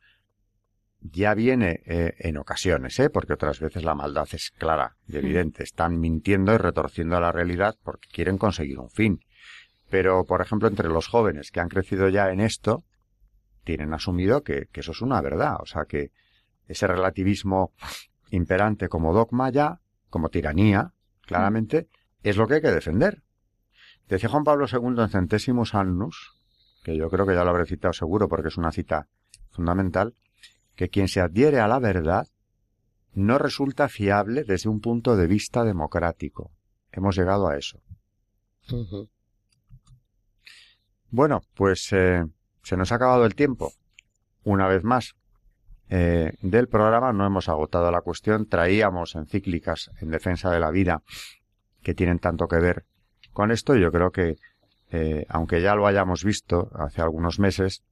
ya viene eh, en ocasiones, ¿eh? porque otras veces la maldad es clara y evidente. Están mintiendo y retorciendo la realidad porque quieren conseguir un fin. Pero, por ejemplo, entre los jóvenes que han crecido ya en esto, tienen asumido que, que eso es una verdad. O sea, que ese relativismo imperante como dogma ya, como tiranía, claramente, es lo que hay que defender. Decía Juan Pablo II en Centésimos Annus, que yo creo que ya lo habré citado seguro porque es una cita fundamental, que quien se adhiere a la verdad no resulta fiable desde un punto de vista democrático. Hemos llegado a eso. Uh -huh. Bueno, pues eh, se nos ha acabado el tiempo. Una vez más, eh, del programa no hemos agotado la cuestión. Traíamos encíclicas en defensa de la vida que tienen tanto que ver con esto. Yo creo que, eh, aunque ya lo hayamos visto hace algunos meses,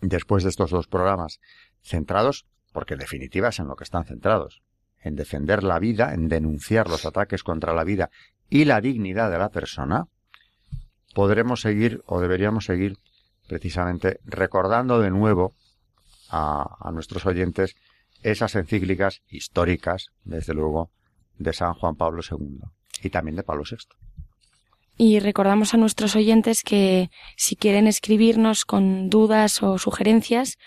después de estos dos programas, centrados, porque en definitiva es en lo que están centrados, en defender la vida, en denunciar los ataques contra la vida y la dignidad de la persona, podremos seguir o deberíamos seguir precisamente recordando de nuevo a, a nuestros oyentes esas encíclicas históricas, desde luego, de San Juan Pablo II y también de Pablo VI. Y recordamos a nuestros oyentes que si quieren escribirnos con dudas o sugerencias,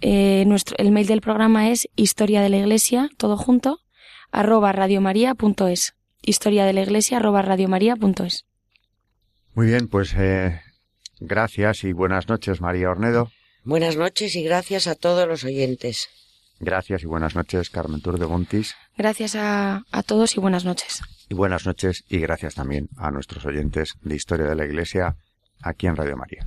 eh, nuestro, el mail del programa es historia de la iglesia, todo junto, arroba radiomaria.es. Historia de la iglesia, arroba radiomaria.es. Muy bien, pues eh, gracias y buenas noches, María Ornedo. Buenas noches y gracias a todos los oyentes. Gracias y buenas noches, Carmen Tour de Montis. Gracias a, a todos y buenas noches. Y buenas noches y gracias también a nuestros oyentes de Historia de la Iglesia aquí en Radio María.